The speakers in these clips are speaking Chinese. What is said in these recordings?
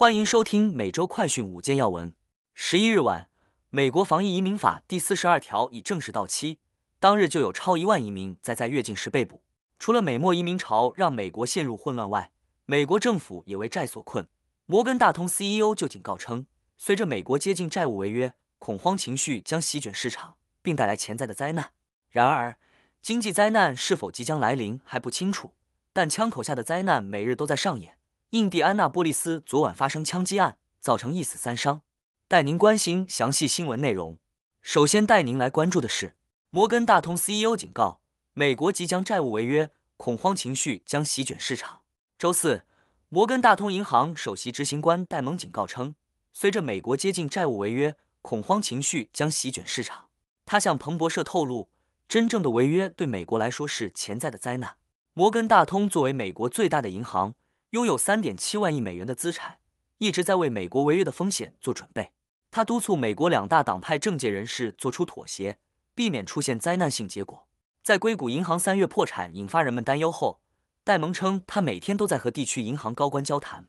欢迎收听每周快讯五件要闻。十一日晚，美国防疫移民法第四十二条已正式到期，当日就有超一万移民在在越境时被捕。除了美墨移民潮让美国陷入混乱外，美国政府也为债所困。摩根大通 CEO 就警告称，随着美国接近债务违约，恐慌情绪将席卷市场，并带来潜在的灾难。然而，经济灾难是否即将来临还不清楚，但枪口下的灾难每日都在上演。印第安纳波利斯昨晚发生枪击案，造成一死三伤。带您关心详细新闻内容。首先带您来关注的是，摩根大通 CEO 警告，美国即将债务违约，恐慌情绪将席卷市场。周四，摩根大通银行首席执行官戴蒙警告称，随着美国接近债务违约，恐慌情绪将席卷市场。他向彭博社透露，真正的违约对美国来说是潜在的灾难。摩根大通作为美国最大的银行。拥有三点七万亿美元的资产，一直在为美国违约的风险做准备。他督促美国两大党派政界人士做出妥协，避免出现灾难性结果。在硅谷银行三月破产引发人们担忧后，戴蒙称他每天都在和地区银行高官交谈。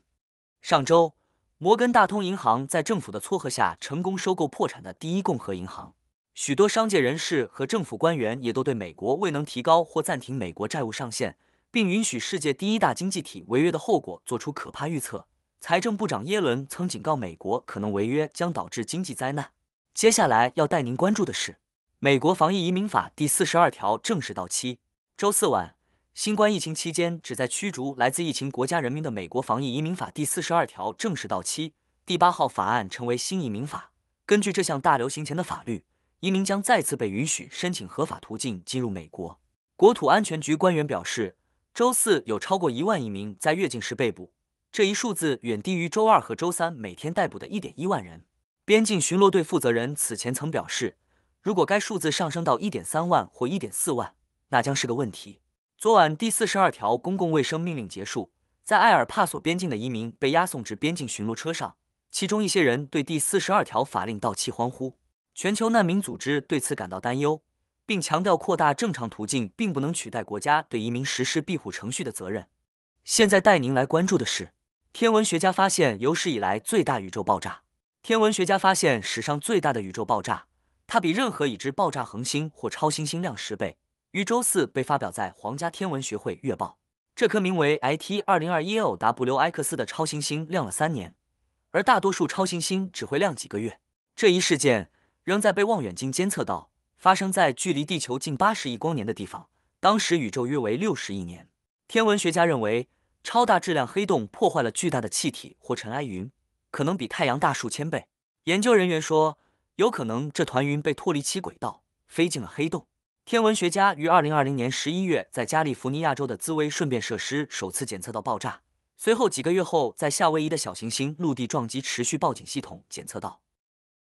上周，摩根大通银行在政府的撮合下成功收购破产的第一共和银行。许多商界人士和政府官员也都对美国未能提高或暂停美国债务上限。并允许世界第一大经济体违约的后果做出可怕预测。财政部长耶伦曾警告美国，可能违约将导致经济灾难。接下来要带您关注的是，美国防疫移民法第四十二条正式到期。周四晚，新冠疫情期间旨在驱逐来自疫情国家人民的美国防疫移民法第四十二条正式到期，第八号法案成为新移民法。根据这项大流行前的法律，移民将再次被允许申请合法途径进入美国。国土安全局官员表示。周四有超过一万移民在越境时被捕，这一数字远低于周二和周三每天逮捕的一点一万人。边境巡逻队负责人此前曾表示，如果该数字上升到一点三万或一点四万，那将是个问题。昨晚第四十二条公共卫生命令结束，在埃尔帕索边境的移民被押送至边境巡逻车上，其中一些人对第四十二条法令到期欢呼。全球难民组织对此感到担忧。并强调，扩大正常途径并不能取代国家对移民实施庇护程序的责任。现在带您来关注的是，天文学家发现有史以来最大宇宙爆炸。天文学家发现史上最大的宇宙爆炸，它比任何已知爆炸恒星或超新星亮十倍，于周四被发表在《皇家天文学会月报》。这颗名为 IT 二零二一 LWX 的超新星亮了三年，而大多数超新星只会亮几个月。这一事件仍在被望远镜监测到。发生在距离地球近八十亿光年的地方，当时宇宙约为六十亿年。天文学家认为，超大质量黑洞破坏了巨大的气体或尘埃云，可能比太阳大数千倍。研究人员说，有可能这团云被脱离其轨道，飞进了黑洞。天文学家于二零二零年十一月在加利福尼亚州的兹威顺便设施首次检测到爆炸，随后几个月后，在夏威夷的小行星陆地撞击持续报警系统检测到。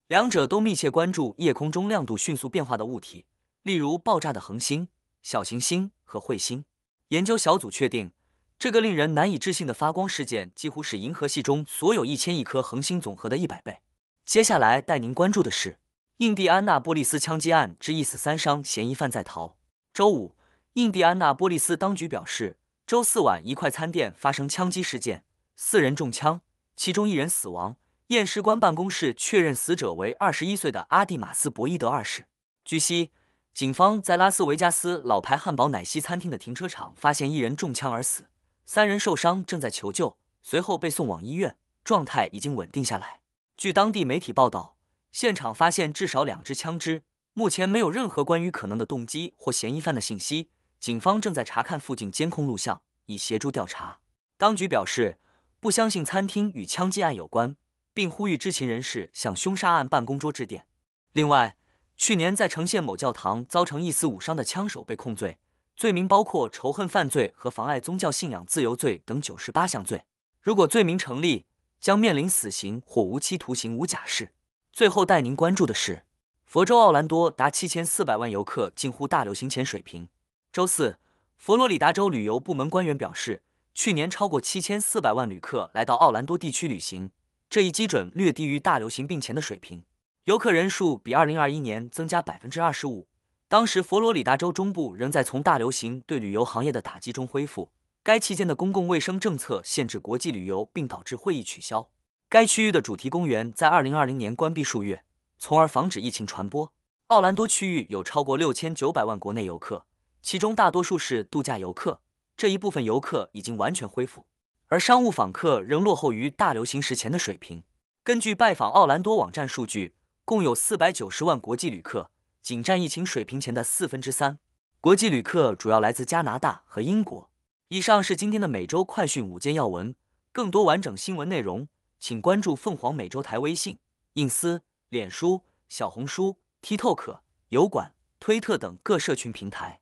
两者都密切关注夜空中亮度迅速变化的物体，例如爆炸的恒星、小行星和彗星。研究小组确定，这个令人难以置信的发光事件几乎是银河系中所有一千亿颗恒星总和的一百倍。接下来带您关注的是印第安纳波利斯枪击案之一死三伤嫌疑犯在逃。周五，印第安纳波利斯当局表示，周四晚一快餐店发生枪击事件，四人中枪，其中一人死亡。验尸官办公室确认死者为二十一岁的阿蒂马斯·博伊德二世。据悉，警方在拉斯维加斯老牌汉堡奶昔餐厅的停车场发现一人中枪而死，三人受伤正在求救，随后被送往医院，状态已经稳定下来。据当地媒体报道，现场发现至少两支枪支，目前没有任何关于可能的动机或嫌疑犯的信息。警方正在查看附近监控录像，以协助调查。当局表示，不相信餐厅与枪击案有关。并呼吁知情人士向凶杀案办公桌致电。另外，去年在城县某教堂造成一死五伤的枪手被控罪，罪名包括仇恨犯罪和妨碍宗教信仰自由罪等九十八项罪。如果罪名成立，将面临死刑或无期徒刑无假释。最后带您关注的是，佛州奥兰多达七千四百万游客近乎大流行前水平。周四，佛罗里达州旅游部门官员表示，去年超过七千四百万旅客来到奥兰多地区旅行。这一基准略低于大流行病前的水平，游客人数比二零二一年增加百分之二十五。当时佛罗里达州中部仍在从大流行对旅游行业的打击中恢复，该期间的公共卫生政策限制国际旅游，并导致会议取消。该区域的主题公园在二零二零年关闭数月，从而防止疫情传播。奥兰多区域有超过六千九百万国内游客，其中大多数是度假游客，这一部分游客已经完全恢复，而商务访客仍落后于大流行时前的水平。根据拜访奥兰多网站数据，共有四百九十万国际旅客，仅占疫情水平前的四分之三。国际旅客主要来自加拿大和英国。以上是今天的每周快讯五件要闻，更多完整新闻内容，请关注凤凰美洲台微信、隐私、脸书、小红书、TikTok、油管、推特等各社群平台。